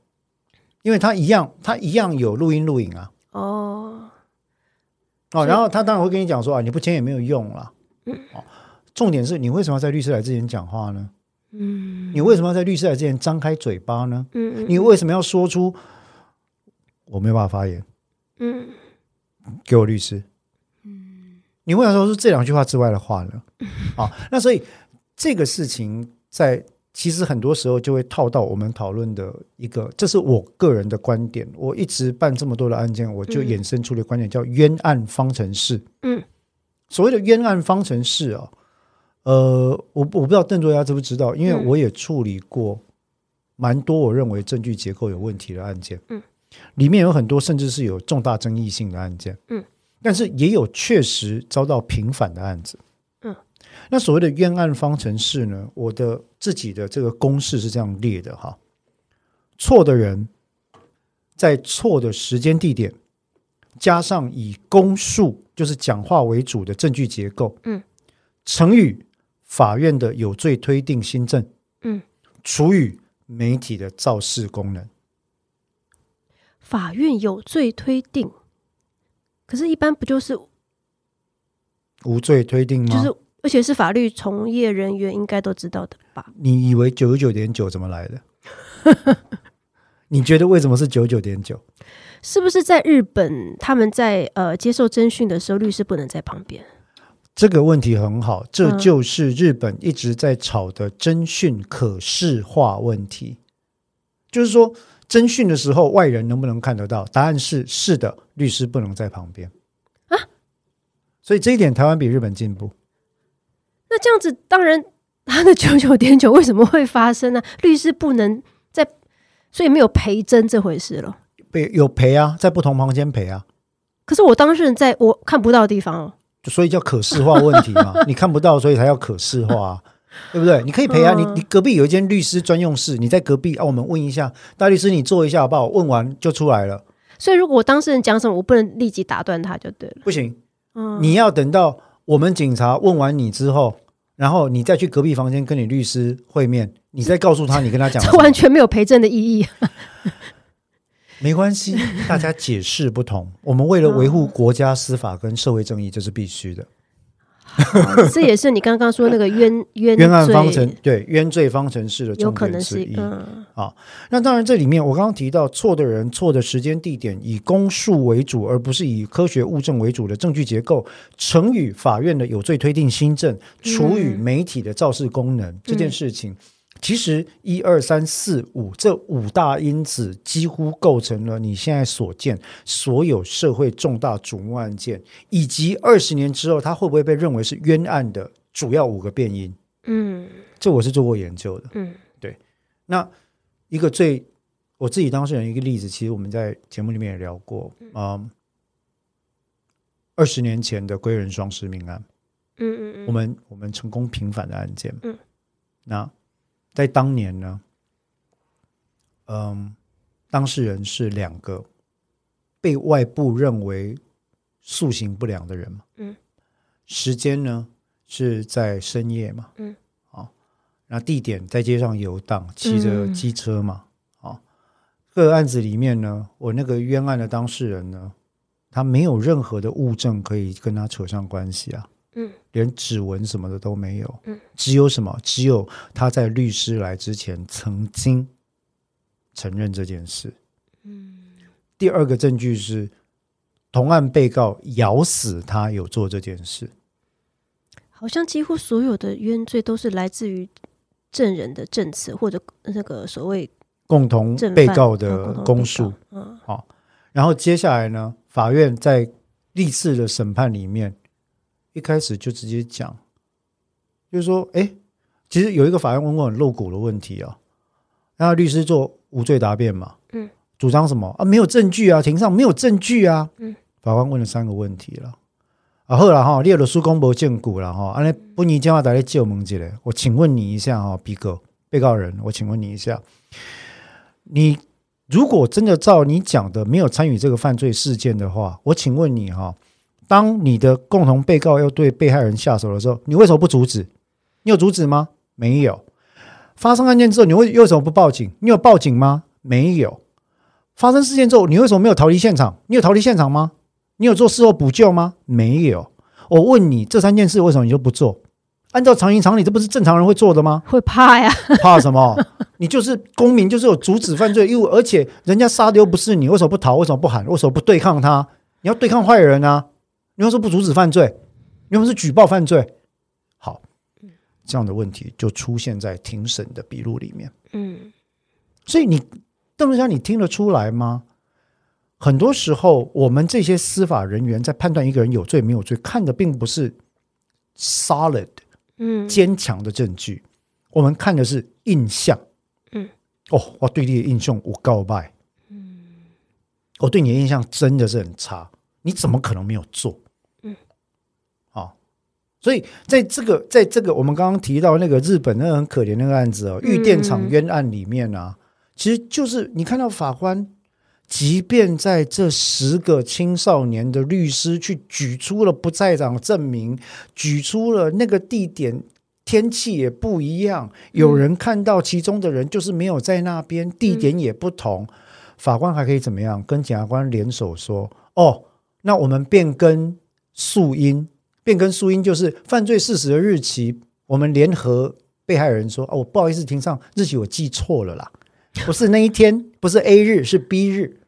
因为他一样，他一样有录音录影啊。哦，哦，然后他当然会跟你讲说啊，你不签也没有用了。哦，重点是你为什么要在律师来之前讲话呢？嗯你为什么要在律师来之前张开嘴巴呢？嗯你为什么要说出我没有办法发言？嗯给我律师。你为什么说出这两句话之外的话呢？啊，那所以这个事情在其实很多时候就会套到我们讨论的一个，这是我个人的观点。我一直办这么多的案件，我就嗯衍生出的观点叫冤案方程式。嗯，所谓的冤案方程式啊，呃，我我不知道邓作家知不知道，因为嗯我也处理过蛮多我认为证据结构有问题的案件。嗯，里面有很多甚至是有重大争议性的案件。嗯，但是也有确实遭到平反的案子。嗯，那所谓的冤案方程式呢，我的自己的这个公式是这样列的哈：错的人在错的时间地点，加上以公诉就是讲话为主的证据结构，嗯，乘以法院的有罪推定新政，嗯，除以媒体的造势功能。法院有罪推定，可是，一般不就是无罪推定吗？就是，而且是法律从业人员应该都知道的吧？你以为九十九点九怎么来的？你觉得为什么是九九点九？是不是在日本，他们在呃接受侦讯的时候，律师不能在旁边？这个问题很好，这嗯就是日本一直在吵的侦讯可视化问题。就是说，侦讯的时候，外人能不能看得到？答案是是的，律师不能在旁边啊。所以这一点，台湾比日本进步。那这样子，当然他的九九点九为什么会发生呢？律师不能在，所以没有陪侦这回事了。被有陪啊，在不同房间陪啊，可是我当事人在我看不到的地方哦，所以叫可视化问题嘛。你看不到，所以才要可视化、啊，对不对？你可以陪啊，嗯你你隔壁有一间律师专用室，你在隔壁啊，我们问一下大律师，你坐一下好不好？问完就出来了，所以如果我当事人讲什么，我不能立即打断他就对了。不行，嗯，你要等到我们警察问完你之后，然后你再去隔壁房间跟你律师会面，你再告诉他你跟他讲这完全没有陪证的意义。没关系，大家解释不同。我们为了维嗯护国家司法跟社会正义，这是必须的。这也是你刚刚说那个冤 冤冤案方程对冤罪方程式的有重可能是点之一。啊那当然，这里面我刚刚提到错的人、错的时间、地点，以公诉为主，而不是以科学物证为主的证据结构，乘以法院的有罪推定新政，除以媒体的肇事功能、这件事情。其实一二三四五这五大因子几乎构成了你现在所见所有社会重大瞩目案件，以及二十年之后它会不会被认为是冤案的主要五个变因。嗯。这我是做过研究的。嗯。对。那一个最我自己当事人一个例子，其实我们在节目里面也聊过，嗯，二十年前的归仁双尸命案，嗯嗯。我们我们成功平反的案件，嗯，那在当年呢，嗯，当事人是两个被外部认为塑形不良的人嘛，嗯，时间呢是在深夜嘛，嗯，啊、那地点在街上游荡，骑着嗯。机车嘛，啊、这个案子里面呢，我那个冤案的当事人呢，他没有任何的物证可以跟他扯上关系啊，嗯连指纹什么的都没有，嗯，只有什么？只有他在律师来之前曾经承认这件事。嗯第二个证据是同案被告咬死他有做这件事，好像几乎所有的冤罪都是来自于证人的证词或者那个所谓共同被告的共同被告供述。嗯然后接下来呢，法院在历次的审判里面，一开始就直接讲，就是说，哎，其实有一个法院问过很露骨的问题啊，那律师做无罪答辩嘛，嗯，主张什么啊？没有证据啊，庭上没有证据啊，嗯，法官问了三个问题了。啊，好了哈，列了苏公博见骨了哈，安尼不尼今晚打来借我们来，我请问你一下哈，比哥被告人，我请问你一下，你如果真的照你讲的没有参与这个犯罪事件的话，我请问你哈，当你的共同被告要对被害人下手的时候，你为什么不阻止？你有阻止吗？没有。发生案件之后，你为为什么不报警？你有报警吗？没有。发生事件之后，你为什么没有逃离现场？你有逃离现场吗？你有做事后补救吗？没有。我问你，这三件事为什么你就不做？按照常情常理，这不是正常人会做的吗？会怕呀，怕什么？你就是公民，就是有阻止犯罪义务，而且人家杀的又不是你，为什么不逃？为什么不喊？为什么不对抗他？你要对抗坏人啊！你要说不阻止犯罪？你要是举报犯罪？好，这样的问题就出现在庭审的笔录里面。嗯所以你邓文佳，你听得出来吗？很多时候，我们这些司法人员在判断一个人有罪没有罪，看的并不是 solid 嗯坚强的证据，我们看的是印象。嗯，哦，我对你的印象我告白，嗯，我对你的印象真的是很差，你怎么可能没有做？所以在这个在这个我们刚刚提到那个日本那个很可怜那个案子哦，玉电厂冤案里面啊，其实就是你看到法官。即便在这十个青少年的律师去举出了不在场证明，举出了那个地点天气也不一样，有人看到其中的人就是没有在那边，地点也不同，法官还可以怎么样？跟检察官联手说：“哦，那我们变更诉因，变更诉因就是犯罪事实的日期，我们联合被害人说：‘哦，我不好意思，庭上日期我记错了啦，不是那一天，不是 A 日，是 B 日。’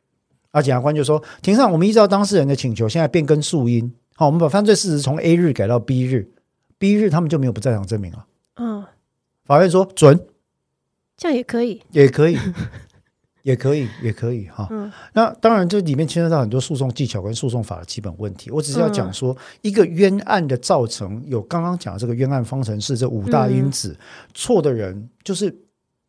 而，检察官就说：‘庭上，我们依照当事人的请求，现在变更诉因。好，我们把犯罪事实从 A 日改到 B 日，B 日他们就没有不在场证明了。’嗯，法院说准，这样也可以。也可以，也可以，也可以哈。嗯那当然，这里面牵涉到很多诉讼技巧跟诉讼法的基本问题。我只是要讲说，一个冤案的造成有刚刚讲的这个冤案方程式这五大因子，错的人就是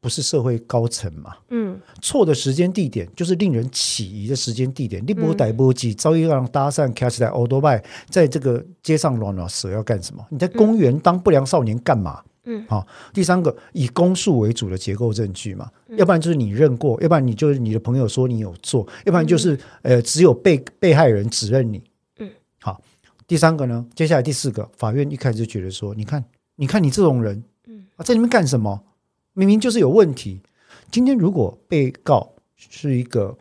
不是社会高层嘛？嗯错的时间地点就是令人起疑的时间地点。利波逮波机遭遇让搭讪 catch 在 o d o b 在这个街上乱乱蛇要干什么？你在公园当不良少年干嘛？嗯，好、第三个以公诉为主的结构证据嘛，要不然就是你认过，要不然你就是你的朋友说你有做，要不然就是、呃只有被被害人指认你。嗯，好，第三个呢，接下来第四个，法院一开始就觉得说，你看，你看你这种人，嗯啊，在里面干什么？明明就是有问题。今天如果被告是一个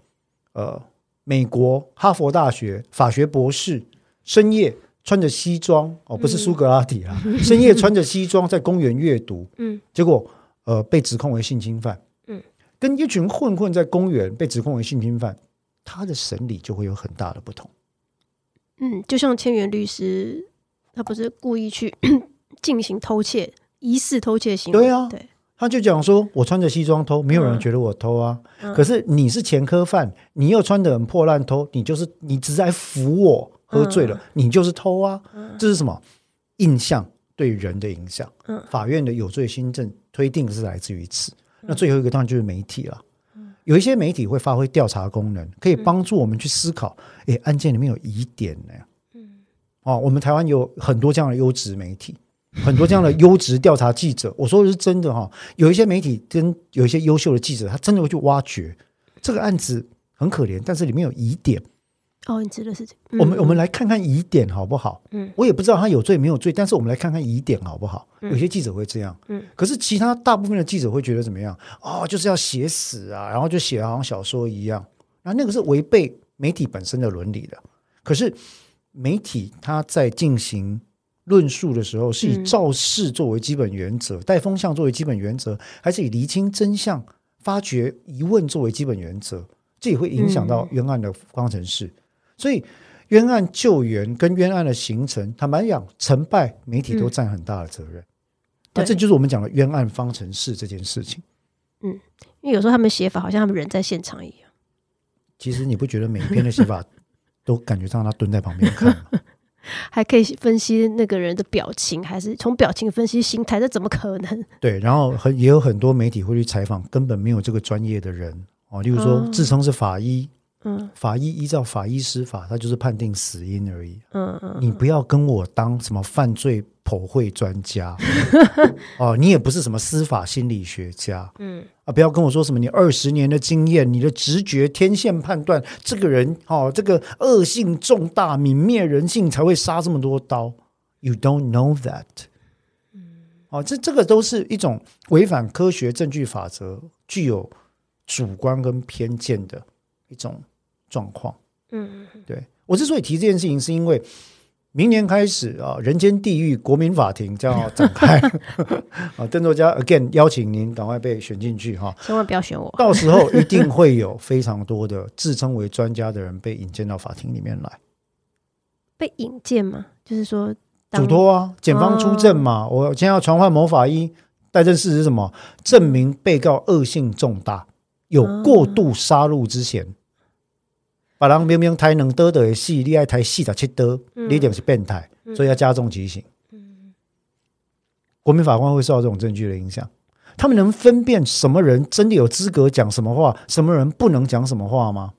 呃美国哈佛大学法学博士，深夜穿着西装哦，不是苏格拉底啊，深夜穿着西装在公园阅读，嗯结果呃被指控为性侵犯，嗯，跟一群混混在公园被指控为性侵犯，他的审理就会有很大的不同。嗯，就像千元律师，他不是故意去 进行偷窃、疑似偷窃行为。对啊对，他就讲说，我穿着西装偷，没有人觉得我偷啊。嗯可是你是前科犯，你又穿得很破烂偷，你就是你只是在扶我喝醉了，嗯你就是偷啊。这是什么？印象对人的影响。嗯法院的有罪新政推定是来自于此。那最后一个当然就是媒体了。有一些媒体会发挥调查功能，可以帮助我们去思考，诶，案件里面有疑点呢。嗯哦，我们台湾有很多这样的优质媒体，很多这样的优质调查记者。我说的是真的哈、有一些媒体跟有一些优秀的记者，他真的会去挖掘这个案子很可怜，但是里面有疑点。哦，你指的是这我们我们来看看疑点好不好？嗯，我也不知道他有罪没有罪，但是我们来看看疑点好不好？嗯有些记者会这样，嗯，可是其他大部分的记者会觉得怎么样？哦，就是要写死啊，然后就写好像小说一样，然后那个是违背媒体本身的伦理的。可是媒体它在进行论述的时候，是以嗯肇事作为基本原则，带风向作为基本原则，还是以厘清真相、发掘疑问作为基本原则？这也会影响到冤案的方程式。所以，冤案救援跟冤案的形成，坦白讲，成败媒体都占很大的责任。那对这就是我们讲的冤案方程式这件事情。嗯因为有时候他们写法好像他们人在现场一样。其实你不觉得每一篇的写法都感觉上他蹲在旁边看吗？还可以分析那个人的表情，还是从表情分析心态，这怎么可能？对，然后很也有很多媒体会去采访根本没有这个专业的人哦，例如说哦自称是法医，嗯法医依照法医司法，他就是判定死因而已。嗯嗯，你不要跟我当什么犯罪剖绘专家 哦，你也不是什么司法心理学家，嗯啊，不要跟我说什么你二十年的经验，你的直觉天线判断这个人哦，这个恶性重大，泯灭人性才会杀这么多刀。You don't know that。嗯哦，这这个都是一种违反科学证据法则、具有主观跟偏见的一种状况。嗯对我之所以提这件事情，是因为明年开始啊，人间地狱国民法庭将要展开 啊。邓作家 again 邀请您赶快被选进去哈，千万不要选我。到时候一定会有非常多的自称为专家的人被引荐到法庭里面来，被引荐吗？就是说当嘱托啊，检方出证嘛，我今天要传唤某法医，待证事实是什么？证明被告恶性重大，有过度杀戮之嫌。把人明明抬能得的戏，你爱抬四十七得，嗯你一定是变态，所以要加重极刑。国民法官会受到这种证据的影响，他们能分辨什么人真的有资格讲什么话，什么人不能讲什么话吗？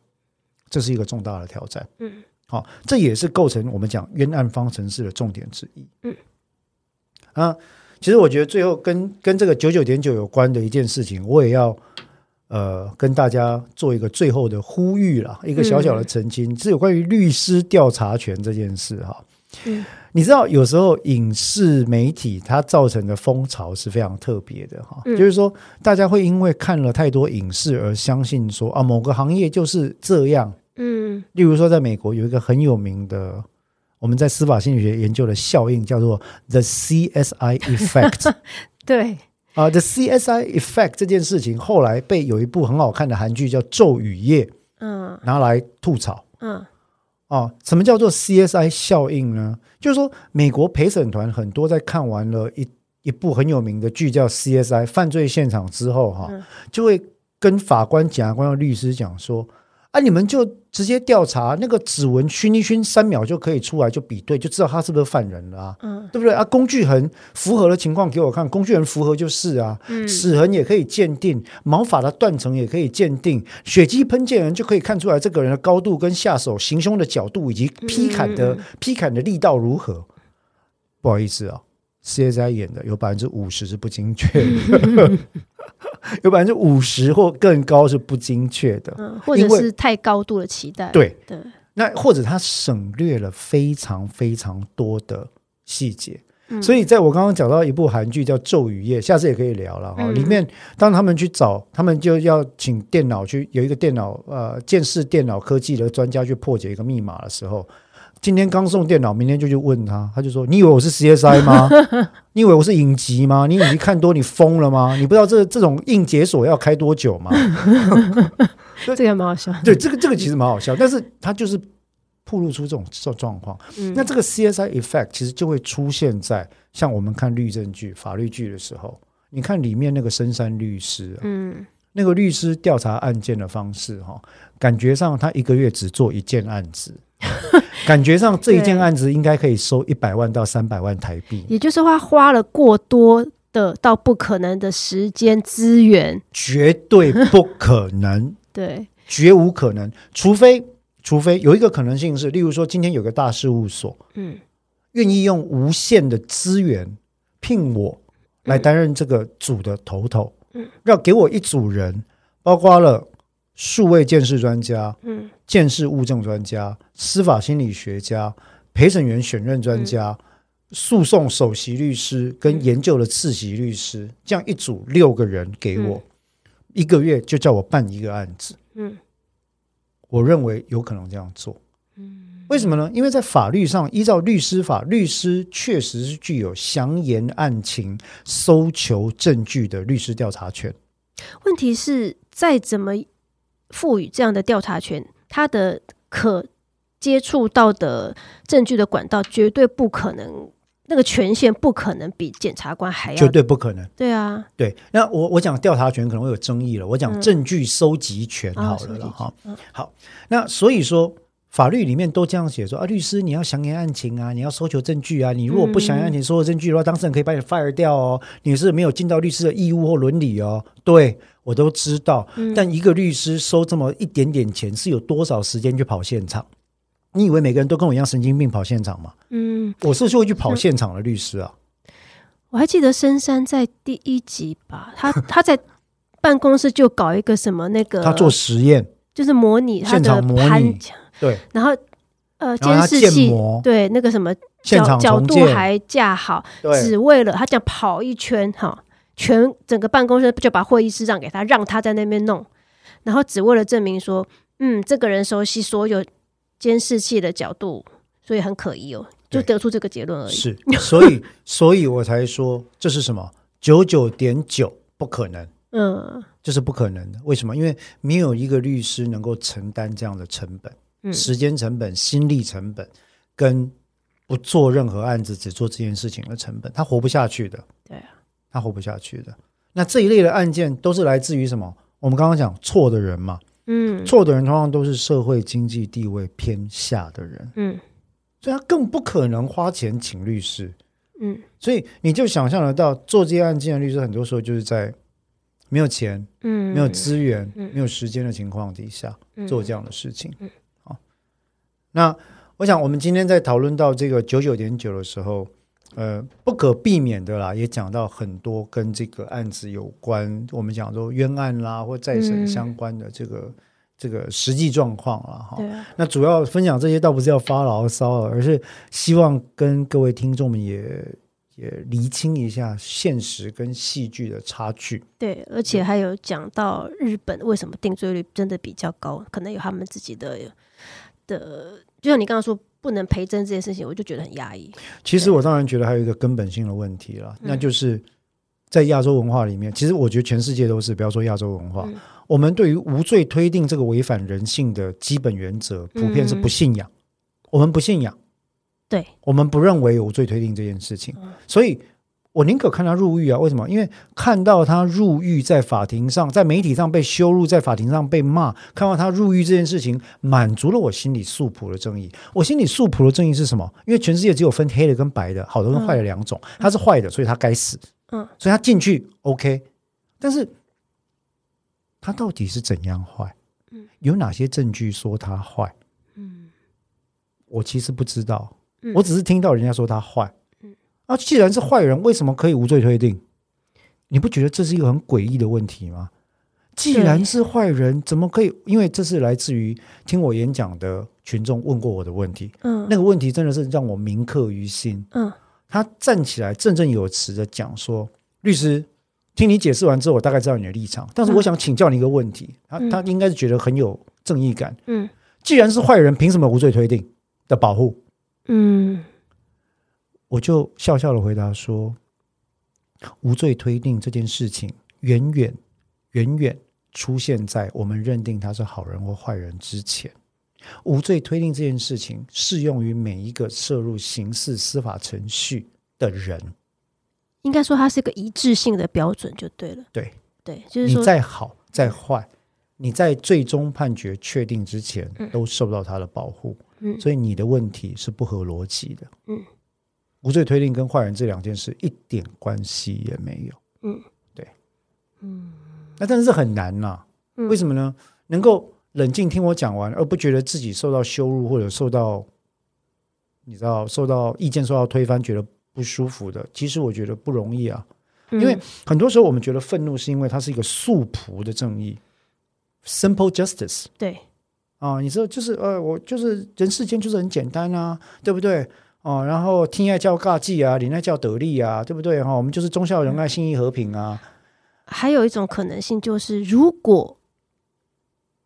这是一个重大的挑战。嗯，好，这也是构成我们讲冤案方程式的重点之一。嗯，啊，其实我觉得最后跟跟这个九九点九有关的一件事情，我也要呃跟大家做一个最后的呼吁啦，一个小小的澄清，是有关于律师调查权这件事哈。嗯你知道，有时候影视媒体它造成的风潮是非常特别的哈，嗯就是说大家会因为看了太多影视而相信说啊某个行业就是这样。嗯例如说，在美国有一个很有名的，我们在司法心理学研究的效应叫做 the CSI effect 对，啊、t h e CSI effect 这件事情后来被有一部很好看的韩剧叫《咒语夜》嗯拿来吐槽。嗯啊，什么叫做 CSI 效应呢？就是说，美国陪审团很多在看完了一一部很有名的剧叫 CSI 犯罪现场之后，哈、嗯就会跟法官、检察官、和律师讲说：“啊，你们就直接调查那个指纹熏一熏，三秒就可以出来，就比对，就知道他是不是犯人了啊，嗯对不对啊？工具痕符合的情况给我看，工具痕符合就是啊，嗯齿痕也可以鉴定，毛发的断层也可以鉴定，血迹喷溅人就可以看出来这个人的高度跟下手行凶的角度以及劈砍的、嗯劈砍的力道如何。不好意思啊，CSI 演的有百分之五十是不精确的，有百分之五十或更高是不精确的。嗯，或者是太高度的期待。对，对，那或者他省略了非常非常多的细节。嗯所以，在我刚刚讲到一部韩剧叫《咒语夜》，下次也可以聊了哈。嗯里面当他们去找，他们就要请电脑去有一个电脑呃见识电脑科技的专家去破解一个密码的时候，今天刚送电脑，明天就去问他，他就说：“你以为我是 CSI 吗？你以为我是影集吗？你影集看多，你疯了吗？你不知道这这种硬解锁要开多久吗？”这个蛮好笑。对，这个这个其实蛮好笑，但是他就是暴露出这种这种状况。嗯那这个 CSI effect 其实就会出现在像我们看律政剧、法律剧的时候，你看里面那个深山律师、啊，嗯那个律师调查案件的方式、哈，感觉上他一个月只做一件案子，感觉上这一件案子应该可以收一百万到三百万台币，也就是说，他花了过多的到不可能的时间资源。绝对不可能。对，绝无可能，除非除非有一个可能性是，例如说今天有个大事务所嗯。愿意用无限的资源聘我来担任这个组的头头，嗯。要给我一组人，包括了数位鉴识专家、嗯鉴识物证专家、司法心理学家、陪审员选任专家。诉讼首席律师跟研究的次席律师，这样一组六个人给我，一个月就叫我办一个案子。嗯我认为有可能这样做。嗯为什么呢？因为在法律上，依照律师法，律师确实是具有详言案情、搜求证据的律师调查权。问题是，再怎么赋予这样的调查权，他的可接触到的证据的管道绝对不可能，那个权限不可能比检察官还要绝对不可能。对啊，对，那我我讲调查权可能会有争议了，我讲嗯证据收集权啊好了了哈。嗯好，那所以说法律里面都这样写说啊，律师你要详言案情啊，你要搜求证据啊，你如果不详言案情、搜求证据的话，当事人可以把你 fire 掉哦，你是没有尽到律师的义务或伦理哦。对我都知道，嗯但一个律师收这么一点点钱，是有多少时间去跑现场？你以为每个人都跟我一样神经病跑现场吗？嗯，我是会去跑现场的律师啊。我还记得深山在第一集吧，他他在办公室就搞一个什么那个，他做实验，就是模拟他的现场模拟攀，对，然后呃监视器对那个什么现角角度，还架好，只为了他讲跑一圈哈，全整个办公室就把会议室让给他，让他在那边弄，然后只为了证明说嗯，这个人熟悉所有监视器的角度，所以很可疑哦，就得出这个结论而已。是，所以 所以我才说这是什么九九点九不可能，嗯这是不可能的。为什么？因为没有一个律师能够承担这样的成本，嗯。时间成本、心力成本，跟不做任何案子只做这件事情的成本，他活不下去的。对啊，他活不下去的。那这一类的案件都是来自于什么？我们刚刚讲错的人嘛，嗯。错的人通常都是社会经济地位偏下的人，嗯。所以他更不可能花钱请律师。嗯。所以你就想象得到，做这些案件的律师，很多时候就是在没有钱、嗯，没有资源、嗯。没有时间的情况底下嗯。做这样的事情。嗯。好，那我想我们今天在讨论到这个九九点九的时候，呃，不可避免的啦，也讲到很多跟这个案子有关，我们讲说冤案啦或再审嗯相关的这个、这个实际状况了哈。那主要分享这些倒不是要发牢骚了，而是希望跟各位听众们也也厘清一下现实跟戏剧的差距。对，而且还有讲到日本为什么定罪率真的比较高，可能有他们自己的的，就像你刚刚说不能陪真这件事情，我就觉得很压抑。其实我当然觉得还有一个根本性的问题了，那就是在亚洲文化里面，其实我觉得全世界都是，不要说亚洲文化，嗯。我们对于无罪推定这个违反人性的基本原则，普遍是不信仰。我们不信仰，对，我们不认为有无罪推定这件事情，嗯。所以我宁可看他入狱啊。为什么？因为看到他入狱，在法庭上，在媒体上被羞辱，在法庭上被骂，看到他入狱这件事情，满足了我心里素朴的正义。我心里素朴的正义是什么？因为全世界只有分黑的跟白的，好的跟坏的两种。他是坏的，所以他该死。嗯，所以他进去 OK，但是他到底是怎样坏？嗯有哪些证据说他坏？嗯我其实不知道，嗯我只是听到人家说他坏。嗯啊，既然是坏人，为什么可以无罪推定？你不觉得这是一个很诡异的问题吗？既然是坏人，怎么可以？因为这是来自于听我演讲的群众问过我的问题，嗯那个问题真的是让我铭刻于心。嗯他站起来振振有词的讲说：“律师，听你解释完之后，我大概知道你的立场，但是我想请教你一个问题。他嗯他应该是觉得很有正义感。嗯既然是坏人，凭什么无罪推定的保护？嗯我就笑笑的回答说：无罪推定这件事情，远远远远出现在我们认定他是好人或坏人之前。无罪推定这件事情适用于每一个涉入刑事司法程序的人。应该说它是一个一致性的标准就对了。对，对，就是你，再好再坏，你在最终判决确定之前嗯都受到他的保护，嗯所以你的问题是不合逻辑的。嗯，无罪推定跟坏人这两件事一点关系也没有。嗯，对，嗯那但是很难呐、嗯为什么呢？能够冷静听我讲完，而不觉得自己受到羞辱或者受到你知道受到意见受到推翻，觉得不舒服的，其实我觉得不容易啊。嗯因为很多时候我们觉得愤怒是因为它是一个素朴的正义，simple justice 对，啊，你知道就是呃，我就是人世间就是很简单啊，对不对？哦，然后听爱叫尬技啊，礼爱叫得力啊，对不对？哈、我们就是忠孝仁爱、信义和平啊。还有一种可能性就是，如果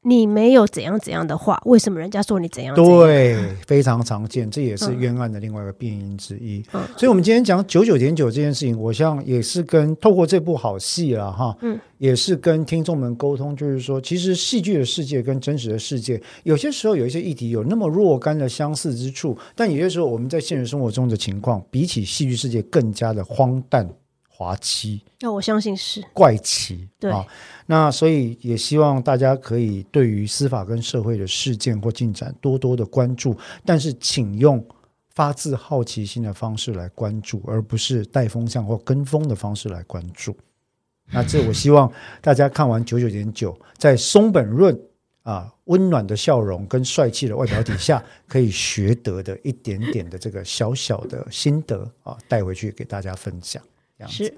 你没有怎样怎样的话，为什么人家说你怎样怎样？对，非常常见，这也是嗯冤案的另外一个病因之一。嗯所以，我们今天讲九九点九这件事情，我想也是跟透过这部好戏了哈，嗯，也是跟听众们沟通，就是说，其实戏剧的世界跟真实的世界，有些时候有一些议题有那么若干的相似之处，但有些时候我们在现实生活中的情况，比起戏剧世界更加的荒诞、滑稽。那我相信是怪奇，对啊，那所以也希望大家可以对于司法跟社会的事件或进展多多的关注，但是请用发自好奇心的方式来关注，而不是带风向或跟风的方式来关注。那这我希望大家看完九九点九，在松本润啊温暖的笑容跟帅气的外表底下，可以学得的一点点的这个小小的心得啊，带回去给大家分享。这样子是，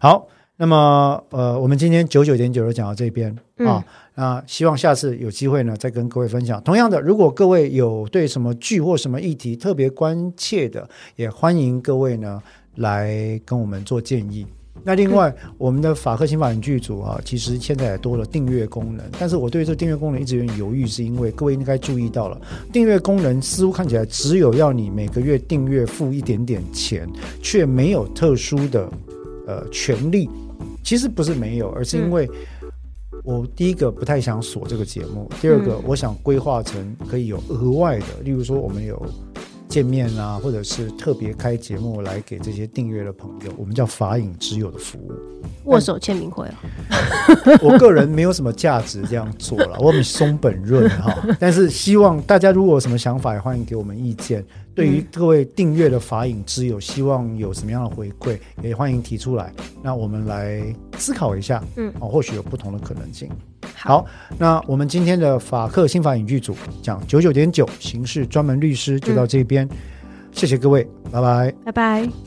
好，那么呃，我们今天九九点九就讲到这边嗯啊。那希望下次有机会呢，再跟各位分享。同样的，如果各位有对什么剧或什么议题特别关切的，也欢迎各位呢来跟我们做建议。那另外，我们的法克新法影剧组啊，其实现在也多了订阅功能。但是我对这订阅功能一直有点犹豫，是因为各位应该注意到了，订阅功能似乎看起来只有要你每个月订阅付一点点钱，却没有特殊的呃权利。其实不是没有，而是因为我第一个不太想锁这个节目，第二个我想规划成可以有额外的，例如说我们有。见面啊，或者是特别开节目来给这些订阅的朋友，我们叫法影之友的服务，握手签名会啊。我个人没有什么价值这样做了，我们松本润哈。但是希望大家如果有什么想法，也欢迎给我们意见。对于各位订阅的法影之友，希望有什么样的回馈，也欢迎提出来，那我们来思考一下。嗯，哦，或许有不同的可能性。好，那我们今天的法克新法影剧组讲九九点九刑事专门律师就到这边，谢谢各位，拜拜，拜拜。